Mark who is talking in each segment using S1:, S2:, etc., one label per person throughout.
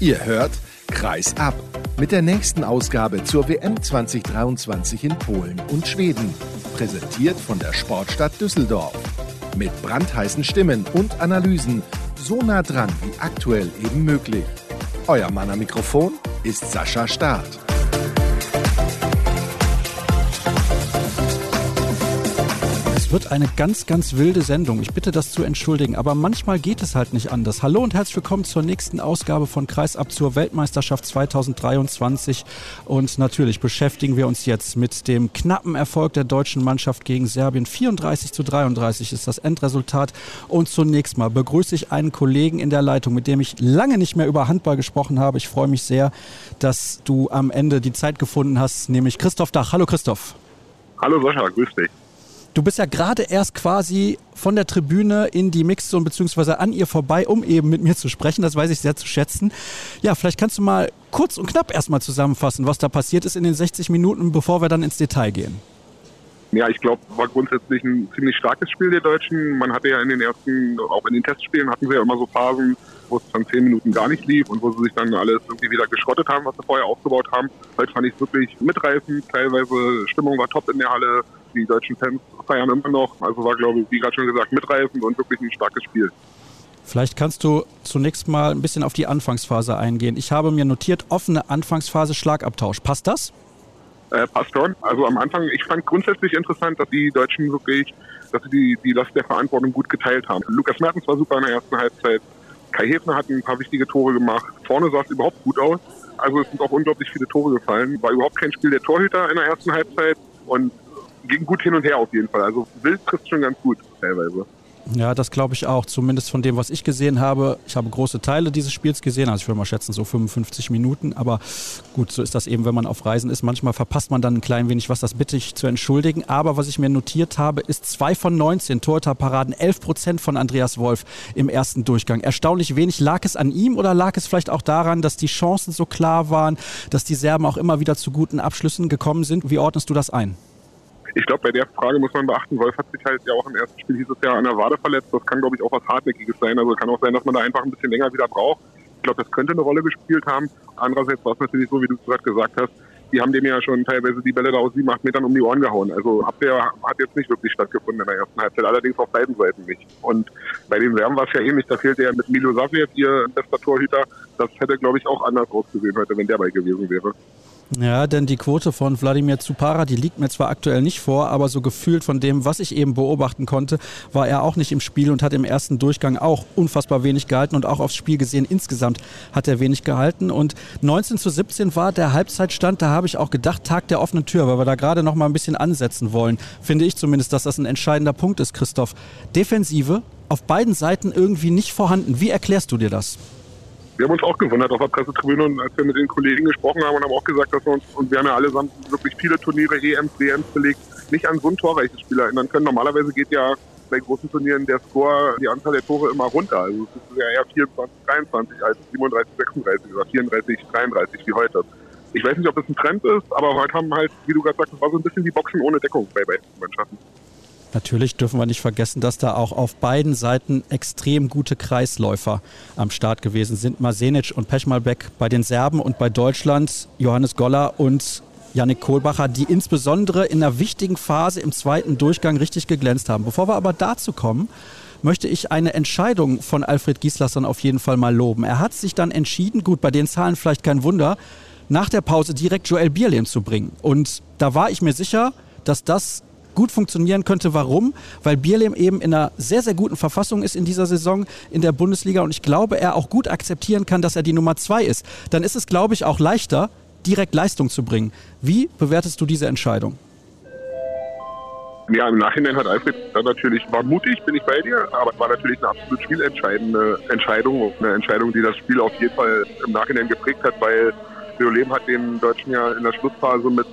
S1: Ihr hört Kreis ab mit der nächsten Ausgabe zur WM 2023 in Polen und Schweden. Präsentiert von der Sportstadt Düsseldorf. Mit brandheißen Stimmen und Analysen so nah dran wie aktuell eben möglich. Euer Mann am Mikrofon ist Sascha Staat.
S2: Wird eine ganz, ganz wilde Sendung. Ich bitte das zu entschuldigen, aber manchmal geht es halt nicht anders. Hallo und herzlich willkommen zur nächsten Ausgabe von Kreisab zur Weltmeisterschaft 2023. Und natürlich beschäftigen wir uns jetzt mit dem knappen Erfolg der deutschen Mannschaft gegen Serbien. 34 zu 33 ist das Endresultat. Und zunächst mal begrüße ich einen Kollegen in der Leitung, mit dem ich lange nicht mehr über Handball gesprochen habe. Ich freue mich sehr, dass du am Ende die Zeit gefunden hast, nämlich Christoph Dach. Hallo Christoph.
S3: Hallo Sascha, grüß dich.
S2: Du bist ja gerade erst quasi von der Tribüne in die Mixzone beziehungsweise an ihr vorbei, um eben mit mir zu sprechen. Das weiß ich sehr zu schätzen. Ja, vielleicht kannst du mal kurz und knapp erstmal zusammenfassen, was da passiert ist in den 60 Minuten, bevor wir dann ins Detail gehen.
S3: Ja, ich glaube, war grundsätzlich ein ziemlich starkes Spiel der Deutschen. Man hatte ja in den ersten, auch in den Testspielen hatten sie ja immer so Phasen, wo es dann zehn Minuten gar nicht lief und wo sie sich dann alles irgendwie wieder geschrottet haben, was sie vorher aufgebaut haben. Heute fand ich es wirklich mitreißend. Teilweise Stimmung war top in der Halle. Die deutschen Fans feiern immer noch. Also war, glaube ich, wie gerade schon gesagt, mitreißend und wirklich ein starkes Spiel.
S2: Vielleicht kannst du zunächst mal ein bisschen auf die Anfangsphase eingehen. Ich habe mir notiert, offene Anfangsphase, Schlagabtausch. Passt das?
S3: Äh, passt schon. Also am Anfang, ich fand grundsätzlich interessant, dass die Deutschen wirklich, dass sie die, die Last der Verantwortung gut geteilt haben. Lukas Mertens war super in der ersten Halbzeit. Kai Hefner hat ein paar wichtige Tore gemacht. Vorne sah es überhaupt gut aus. Also es sind auch unglaublich viele Tore gefallen. War überhaupt kein Spiel der Torhüter in der ersten Halbzeit. Und ging gut hin und her auf jeden Fall. Also Wild trifft schon ganz gut teilweise.
S2: Ja, das glaube ich auch. Zumindest von dem, was ich gesehen habe. Ich habe große Teile dieses Spiels gesehen. Also ich würde mal schätzen, so 55 Minuten. Aber gut, so ist das eben, wenn man auf Reisen ist. Manchmal verpasst man dann ein klein wenig was. Das bitte ich zu entschuldigen. Aber was ich mir notiert habe, ist 2 von 19 Torhüterparaden, 11 Prozent von Andreas Wolf im ersten Durchgang. Erstaunlich wenig. Lag es an ihm oder lag es vielleicht auch daran, dass die Chancen so klar waren, dass die Serben auch immer wieder zu guten Abschlüssen gekommen sind? Wie ordnest du das ein?
S3: Ich glaube, bei der Frage muss man beachten, Wolf hat sich halt ja auch im ersten Spiel hieß es ja an der Wade verletzt. Das kann, glaube ich, auch was Hartnäckiges sein. Also kann auch sein, dass man da einfach ein bisschen länger wieder braucht. Ich glaube, das könnte eine Rolle gespielt haben. Andererseits war es natürlich so, wie du gerade gesagt hast, die haben dem ja schon teilweise die Bälle da aus sieben, acht Metern um die Ohren gehauen. Also Abwehr hat jetzt nicht wirklich stattgefunden in der ersten Halbzeit, allerdings auf beiden Seiten nicht. Und bei den Serben war es ja ähnlich, da fehlte ja mit Milo Saviev ihr bester Torhüter. Das hätte, glaube ich, auch anders ausgesehen heute, wenn der bei gewesen wäre.
S2: Ja, denn die Quote von Wladimir Zupara, die liegt mir zwar aktuell nicht vor, aber so gefühlt von dem, was ich eben beobachten konnte, war er auch nicht im Spiel und hat im ersten Durchgang auch unfassbar wenig gehalten und auch aufs Spiel gesehen insgesamt hat er wenig gehalten und 19 zu 17 war der Halbzeitstand, da habe ich auch gedacht, Tag der offenen Tür, weil wir da gerade noch mal ein bisschen ansetzen wollen. Finde ich zumindest, dass das ein entscheidender Punkt ist, Christoph. Defensive auf beiden Seiten irgendwie nicht vorhanden. Wie erklärst du dir das?
S3: Wir haben uns auch gewundert auf der Pressetribüne und als wir mit den Kollegen gesprochen haben und haben auch gesagt, dass wir uns, und wir haben ja allesamt wirklich viele Turniere, EMs, WMs belegt, nicht an so ein torreiches Spiel erinnern können. Normalerweise geht ja bei großen Turnieren der Score, die Anzahl der Tore immer runter. Also es ist ja eher 24, 23 als 37, 36 oder 34, 33 wie heute. Ich weiß nicht, ob das ein Trend ist, aber heute haben halt, wie du gerade sagst, es war so ein bisschen wie Boxen ohne Deckung bei beiden Mannschaften.
S2: Natürlich dürfen wir nicht vergessen, dass da auch auf beiden Seiten extrem gute Kreisläufer am Start gewesen sind. Masenic und Pechmalbeck bei den Serben und bei Deutschland Johannes Goller und Yannick Kohlbacher, die insbesondere in einer wichtigen Phase im zweiten Durchgang richtig geglänzt haben. Bevor wir aber dazu kommen, möchte ich eine Entscheidung von Alfred Gislason auf jeden Fall mal loben. Er hat sich dann entschieden, gut, bei den Zahlen vielleicht kein Wunder, nach der Pause direkt Joel Bierlehm zu bringen. Und da war ich mir sicher, dass das gut funktionieren könnte. Warum? Weil Bierlehm eben in einer sehr, sehr guten Verfassung ist in dieser Saison in der Bundesliga und ich glaube, er auch gut akzeptieren kann, dass er die Nummer zwei ist. Dann ist es, glaube ich, auch leichter, direkt Leistung zu bringen. Wie bewertest du diese Entscheidung?
S3: Ja, im Nachhinein hat Alfred dann natürlich, war mutig, bin ich bei dir, aber war natürlich eine absolut spielentscheidende Entscheidung. Eine Entscheidung, die das Spiel auf jeden Fall im Nachhinein geprägt hat, weil Leolem hat den Deutschen ja in der Schlussphase mit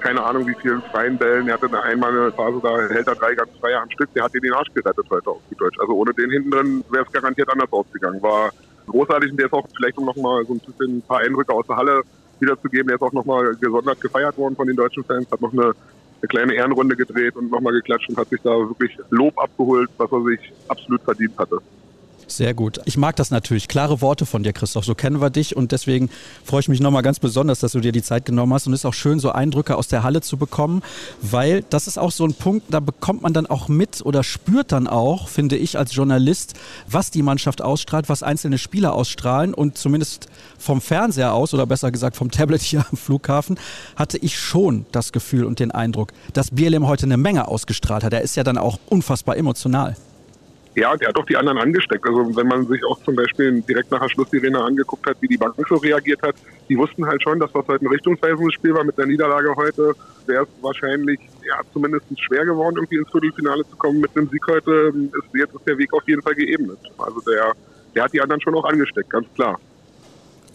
S3: keine Ahnung wie vielen freien Bällen. Er hatte eine einmal eine Phase, da hält er drei ganz freie am Stück. Der hat dir den Arsch gerettet heute auf gut Deutsch. Also ohne den hinten drin wäre es garantiert anders ausgegangen. War großartig und der ist auch vielleicht um nochmal so ein bisschen ein paar Eindrücke aus der Halle wiederzugeben. Der ist auch nochmal gesondert gefeiert worden von den deutschen Fans, hat noch eine, eine kleine Ehrenrunde gedreht und nochmal geklatscht und hat sich da wirklich Lob abgeholt, was er sich absolut verdient hatte.
S2: Sehr gut. Ich mag das natürlich. Klare Worte von dir, Christoph. So kennen wir dich und deswegen freue ich mich nochmal ganz besonders, dass du dir die Zeit genommen hast. Und es ist auch schön, so Eindrücke aus der Halle zu bekommen, weil das ist auch so ein Punkt, da bekommt man dann auch mit oder spürt dann auch, finde ich als Journalist, was die Mannschaft ausstrahlt, was einzelne Spieler ausstrahlen. Und zumindest vom Fernseher aus oder besser gesagt vom Tablet hier am Flughafen hatte ich schon das Gefühl und den Eindruck, dass BLM heute eine Menge ausgestrahlt hat. Er ist ja dann auch unfassbar emotional.
S3: Ja, der hat doch die anderen angesteckt. Also wenn man sich auch zum Beispiel direkt nach der Schlusssirene angeguckt hat, wie die Bank so reagiert hat, die wussten halt schon, dass das heute ein richtungsweisendes Spiel war mit der Niederlage heute. Wäre es wahrscheinlich ja, zumindest schwer geworden, irgendwie ins Viertelfinale zu kommen. Mit einem Sieg heute ist jetzt ist der Weg auf jeden Fall geebnet. Also der, der hat die anderen schon auch angesteckt, ganz klar.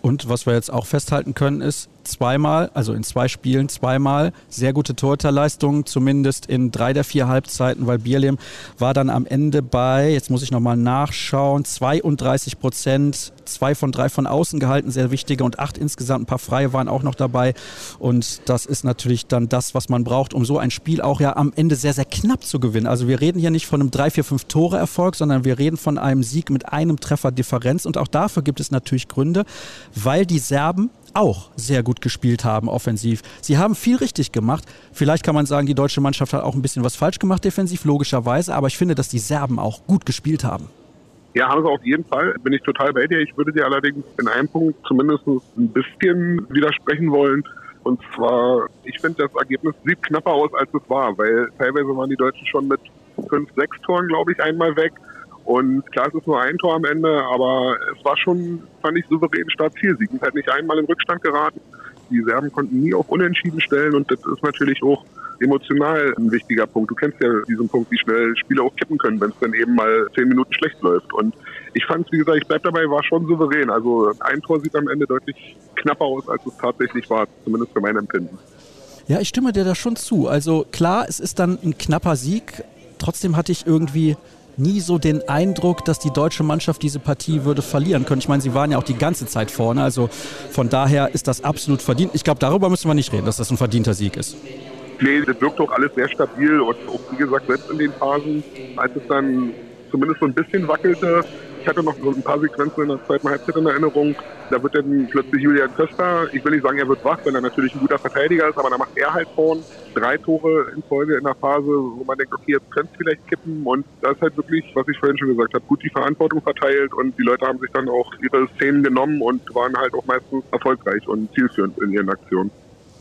S2: Und was wir jetzt auch festhalten können, ist, zweimal, also in zwei Spielen zweimal sehr gute Torhüterleistungen, zumindest in drei der vier Halbzeiten, weil Bierlehm war dann am Ende bei, jetzt muss ich nochmal nachschauen, 32 Prozent, zwei von drei von außen gehalten, sehr wichtige und acht insgesamt, ein paar Freie waren auch noch dabei und das ist natürlich dann das, was man braucht, um so ein Spiel auch ja am Ende sehr, sehr knapp zu gewinnen. Also wir reden hier nicht von einem 3, 4, 5 Tore Erfolg, sondern wir reden von einem Sieg mit einem Treffer Differenz und auch dafür gibt es natürlich Gründe, weil die Serben auch sehr gut gespielt haben offensiv. Sie haben viel richtig gemacht. Vielleicht kann man sagen, die deutsche Mannschaft hat auch ein bisschen was falsch gemacht defensiv, logischerweise. Aber ich finde, dass die Serben auch gut gespielt haben.
S3: Ja, haben sie auf jeden Fall. Bin ich total bei dir. Ich würde dir allerdings in einem Punkt zumindest ein bisschen widersprechen wollen. Und zwar, ich finde, das Ergebnis sieht knapper aus, als es war, weil teilweise waren die Deutschen schon mit fünf, sechs Toren, glaube ich, einmal weg. Und klar, es ist nur ein Tor am Ende, aber es war schon, fand ich, souverän Start-Ziel. Sie sind halt nicht einmal in Rückstand geraten. Die Serben konnten nie auf Unentschieden stellen und das ist natürlich auch emotional ein wichtiger Punkt. Du kennst ja diesen Punkt, wie schnell Spiele auch kippen können, wenn es dann eben mal zehn Minuten schlecht läuft. Und ich fand es, wie gesagt, ich bleib dabei, war schon souverän. Also ein Tor sieht am Ende deutlich knapper aus, als es tatsächlich war, zumindest für mein Empfinden.
S2: Ja, ich stimme dir da schon zu. Also klar, es ist dann ein knapper Sieg. Trotzdem hatte ich irgendwie nie so den Eindruck, dass die deutsche Mannschaft diese Partie würde verlieren können. Ich meine, sie waren ja auch die ganze Zeit vorne, also von daher ist das absolut verdient. Ich glaube, darüber müssen wir nicht reden, dass das ein verdienter Sieg ist.
S3: Nee, das wirkt doch alles sehr stabil und auch, wie gesagt, selbst in den Phasen, als es dann zumindest so ein bisschen wackelte, ich hatte noch so ein paar Sequenzen in der zweiten Halbzeit in Erinnerung. Da wird dann plötzlich Julian Köster, ich will nicht sagen, er wird wach, weil er natürlich ein guter Verteidiger ist, aber da macht er halt vorn drei Tore in Folge in der Phase, wo man denkt, okay, jetzt könnte es vielleicht kippen. Und da ist halt wirklich, was ich vorhin schon gesagt habe, gut die Verantwortung verteilt und die Leute haben sich dann auch ihre Szenen genommen und waren halt auch meistens erfolgreich und zielführend in ihren Aktionen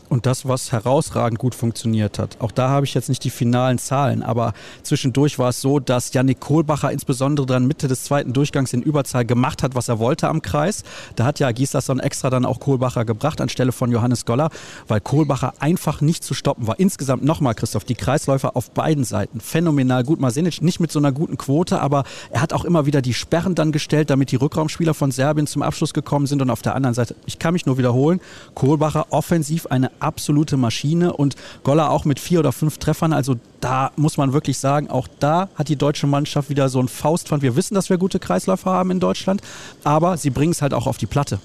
S2: und das, was herausragend gut funktioniert hat. Auch da habe ich jetzt nicht die finalen Zahlen, aber zwischendurch war es so, dass Yannick Kohlbacher insbesondere dann Mitte des zweiten Durchgangs in Überzahl gemacht hat, was er wollte am Kreis. Da hat ja Gislason extra dann auch Kohlbacher gebracht anstelle von Johannes Goller, weil Kohlbacher einfach nicht zu stoppen war. Insgesamt nochmal, Christoph, die Kreisläufer auf beiden Seiten phänomenal gut. Masenic nicht mit so einer guten Quote, aber er hat auch immer wieder die Sperren dann gestellt, damit die Rückraumspieler von Serbien zum Abschluss gekommen sind und auf der anderen Seite, ich kann mich nur wiederholen, Kohlbacher offensiv eine absolute Maschine und Goller auch mit vier oder fünf Treffern. Also da muss man wirklich sagen, auch da hat die deutsche Mannschaft wieder so ein Faustpfand. Wir wissen, dass wir gute Kreisläufer haben in Deutschland, aber sie bringen es halt auch auf die Platte.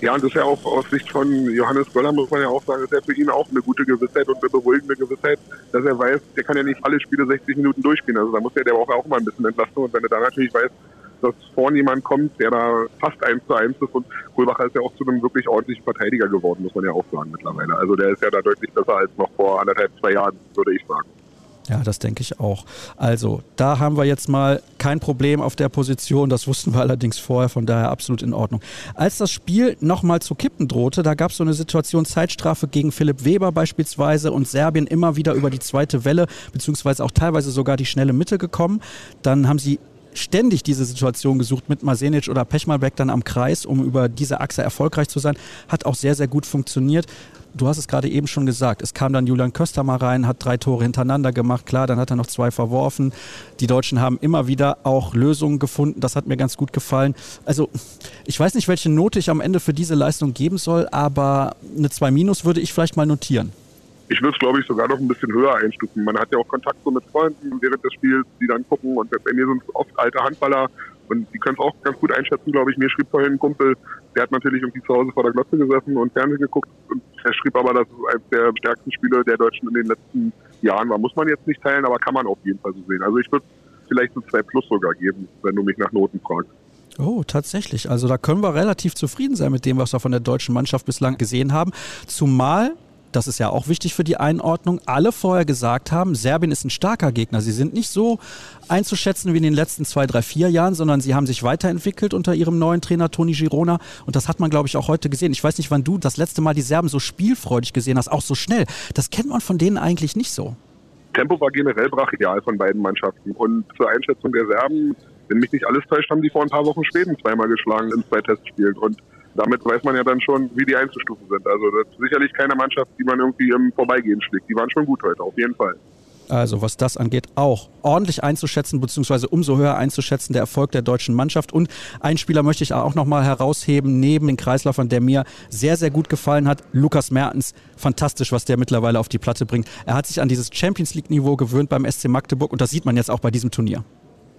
S3: Ja, und das ist ja auch aus Sicht von Johannes Goller, muss man ja auch sagen, ist ja für ihn auch eine gute Gewissheit und eine beruhigende Gewissheit, dass er weiß, der kann ja nicht alle Spiele 60 Minuten durchspielen. Also da muss er, der auch, mal ein bisschen Entlastung. Und wenn er da natürlich weiß, dass vorne jemand kommt, der da fast eins zu eins ist. Und Kohlbacher ist ja auch zu einem wirklich ordentlichen Verteidiger geworden, muss man ja auch sagen mittlerweile. Also der ist ja da deutlich besser als noch vor anderthalb, zwei Jahren, würde ich sagen.
S2: Ja, das denke ich auch. Also, da haben wir jetzt mal kein Problem auf der Position. Das wussten wir allerdings vorher, von daher absolut in Ordnung. Als das Spiel nochmal zu kippen drohte, da gab es so eine Situation Zeitstrafe gegen Philipp Weber beispielsweise und Serbien immer wieder über die zweite Welle, beziehungsweise auch teilweise sogar die schnelle Mitte gekommen. Dann haben sie ständig diese Situation gesucht mit Masenic oder Pechmalbeck dann am Kreis, um über diese Achse erfolgreich zu sein. Hat auch sehr, sehr gut funktioniert. Du hast es gerade eben schon gesagt. Es kam dann Julian Köster mal rein, hat drei Tore hintereinander gemacht. Klar, dann hat er noch zwei verworfen. Die Deutschen haben immer wieder auch Lösungen gefunden. Das hat mir ganz gut gefallen. Also, ich weiß nicht, welche Note ich am Ende für diese Leistung geben soll, aber eine 2 Minus würde ich vielleicht mal notieren.
S3: Ich würde es, glaube ich, sogar noch ein bisschen höher einstufen. Man hat ja auch Kontakt so mit Freunden während des Spiels, die dann gucken. Und bei mir sind es oft alte Handballer und die können es auch ganz gut einschätzen, glaube ich. Mir schrieb vorhin ein Kumpel, der hat natürlich irgendwie zu Hause vor der Glotze gesessen und Fernsehen geguckt. Und er schrieb aber, dass es eines der stärksten Spiele der Deutschen in den letzten Jahren war. Muss man jetzt nicht teilen, aber kann man auf jeden Fall so sehen. Also ich würde vielleicht eine 2 Plus sogar geben, wenn du mich nach Noten fragst.
S2: Oh, tatsächlich. Also da können wir relativ zufrieden sein mit dem, was wir von der deutschen Mannschaft bislang gesehen haben. Zumal das ist ja auch wichtig für die Einordnung, alle vorher gesagt haben, Serbien ist ein starker Gegner. Sie sind nicht so einzuschätzen wie in den letzten zwei, drei, vier Jahren, sondern sie haben sich weiterentwickelt unter ihrem neuen Trainer Toni Girona. Und das hat man, glaube ich, auch heute gesehen. Ich weiß nicht, wann du das letzte Mal die Serben so spielfreudig gesehen hast, auch so schnell. Das kennt man von denen eigentlich nicht so.
S3: Tempo war generell brachial von beiden Mannschaften. Und zur Einschätzung der Serben, wenn mich nicht alles täuscht, haben die vor ein paar Wochen Schweden zweimal geschlagen in zwei Testspielen. Und damit weiß man ja dann schon, wie die einzustufen sind. Also das ist sicherlich keine Mannschaft, die man irgendwie im Vorbeigehen schlägt. Die waren schon gut heute, auf jeden Fall.
S2: Also was das angeht, auch ordentlich einzuschätzen, beziehungsweise umso höher einzuschätzen, der Erfolg der deutschen Mannschaft. Und einen Spieler möchte ich auch nochmal herausheben, neben den Kreislaufern, der mir sehr, sehr gut gefallen hat, Lukas Mertens. Fantastisch, was der mittlerweile auf die Platte bringt. Er hat sich an dieses Champions League-Niveau gewöhnt beim SC Magdeburg und das sieht man jetzt auch bei diesem Turnier.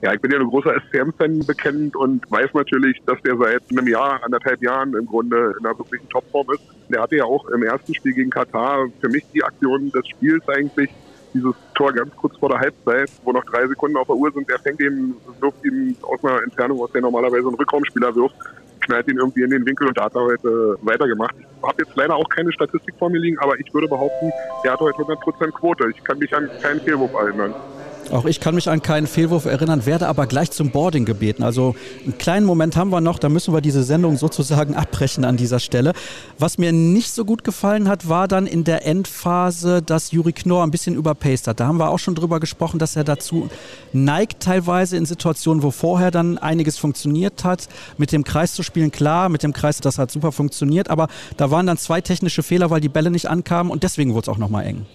S3: Ja, ich bin ja ein großer SCM-Fan bekennt und weiß natürlich, dass der seit einem Jahr, anderthalb Jahren im Grunde in einer wirklichen Topform ist. Der hatte ja auch im ersten Spiel gegen Katar für mich die Aktion des Spiels eigentlich, dieses Tor ganz kurz vor der Halbzeit, wo noch drei Sekunden auf der Uhr sind. Der fängt ihn, wirft ihn aus einer Entfernung, aus der normalerweise ein Rückraumspieler wirft, knallt ihn irgendwie in den Winkel und da hat er heute weitergemacht. Ich habe jetzt leider auch keine Statistik vor mir liegen, aber ich würde behaupten, der hat heute 100% Quote. Ich kann mich an keinen Fehlwurf erinnern.
S2: Auch ich kann mich an keinen Fehlwurf erinnern, werde aber gleich zum Boarding gebeten. Also einen kleinen Moment haben wir noch, da müssen wir diese Sendung sozusagen abbrechen an dieser Stelle. Was mir nicht so gut gefallen hat, war dann in der Endphase, dass Juri Knorr ein bisschen überpaced hat. Da haben wir auch schon drüber gesprochen, dass er dazu neigt, teilweise in Situationen, wo vorher dann einiges funktioniert hat, mit dem Kreis zu spielen. Klar, mit dem Kreis, das hat super funktioniert, aber da waren dann zwei technische Fehler, weil die Bälle nicht ankamen und deswegen wurde es auch nochmal eng.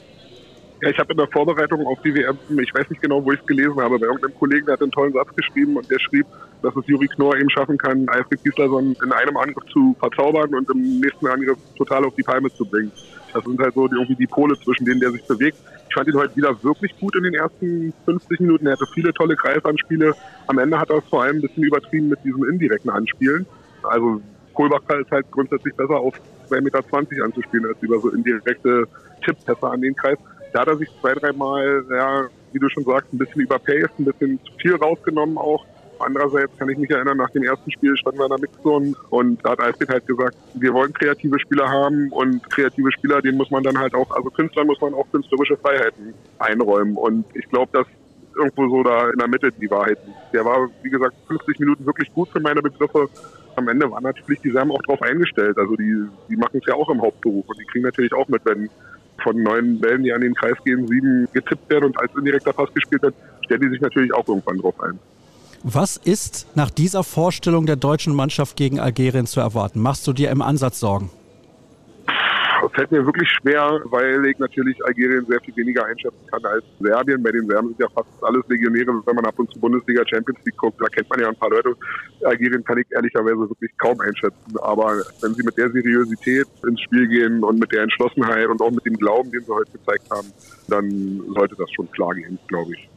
S3: Ja, ich habe in der Vorbereitung auf die WM, ich weiß nicht genau, wo ich es gelesen habe, bei irgendeinem Kollegen, der hat einen tollen Satz geschrieben und der schrieb, dass es Juri Knorr eben schaffen kann, Alfred Gislason in einem Angriff zu verzaubern und im nächsten Angriff total auf die Palme zu bringen. Das sind halt so die, irgendwie die Pole, zwischen denen der sich bewegt. Ich fand ihn heute wieder wirklich gut in den ersten 50 Minuten. Er hatte viele tolle Greifanspiele. Am Ende hat er es vor allem ein bisschen übertrieben mit diesen indirekten Anspielen. Also Kohlbacher ist halt grundsätzlich besser auf 2,20 Meter anzuspielen, als über so indirekte Tipppässe an den Kreis da hat er sich zwei, dreimal, ja, wie du schon sagst, ein bisschen überpaced, ein bisschen zu viel rausgenommen auch. Andererseits kann ich mich erinnern, nach dem ersten Spiel standen wir in der Mixzone und da hat Alfred halt gesagt, wir wollen kreative Spieler haben und kreative Spieler, denen muss man dann halt auch, also Künstlern muss man auch künstlerische Freiheiten einräumen und ich glaube, dass irgendwo so da in der Mitte die Wahrheit liegt. Der war, wie gesagt, 50 Minuten wirklich gut für meine Begriffe. Am Ende waren natürlich die Serben auch drauf eingestellt. Also die, die machen es ja auch im Hauptberuf und die kriegen natürlich auch mit, wenn von neun Bällen, die an den Kreis gehen, sieben getippt werden und als indirekter Pass gespielt wird, stellen die sich natürlich auch irgendwann drauf ein.
S2: Was ist nach dieser Vorstellung der deutschen Mannschaft gegen Algerien zu erwarten? Machst du dir im Ansatz Sorgen?
S3: Fällt mir wirklich schwer, weil ich natürlich Algerien sehr viel weniger einschätzen kann als Serbien. Bei den Serben sind ja fast alles Legionäre, wenn man ab und zu Bundesliga Champions League guckt. Da kennt man ja ein paar Leute. Algerien kann ich ehrlicherweise wirklich kaum einschätzen. Aber wenn sie mit der Seriosität ins Spiel gehen und mit der Entschlossenheit und auch mit dem Glauben, den sie heute gezeigt haben, dann sollte das schon klar gehen, glaube ich.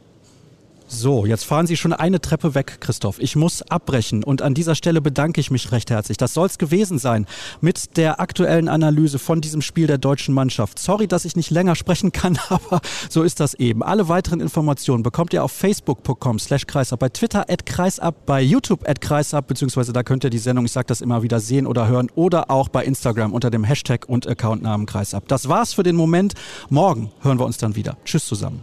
S2: So, jetzt fahren Sie schon eine Treppe weg, Christoph. Ich muss abbrechen und an dieser Stelle bedanke ich mich recht herzlich. Das soll es gewesen sein mit der aktuellen Analyse von diesem Spiel der deutschen Mannschaft. Sorry, dass ich nicht länger sprechen kann, aber so ist das eben. Alle weiteren Informationen bekommt ihr auf facebook.com slash kreisab, bei Twitter at kreisab, bei YouTube at kreisab, beziehungsweise da könnt ihr die Sendung, ich sage das immer wieder, sehen oder hören oder auch bei Instagram unter dem Hashtag und Accountnamen kreisab. Das war's für den Moment. Morgen hören wir uns dann wieder. Tschüss zusammen.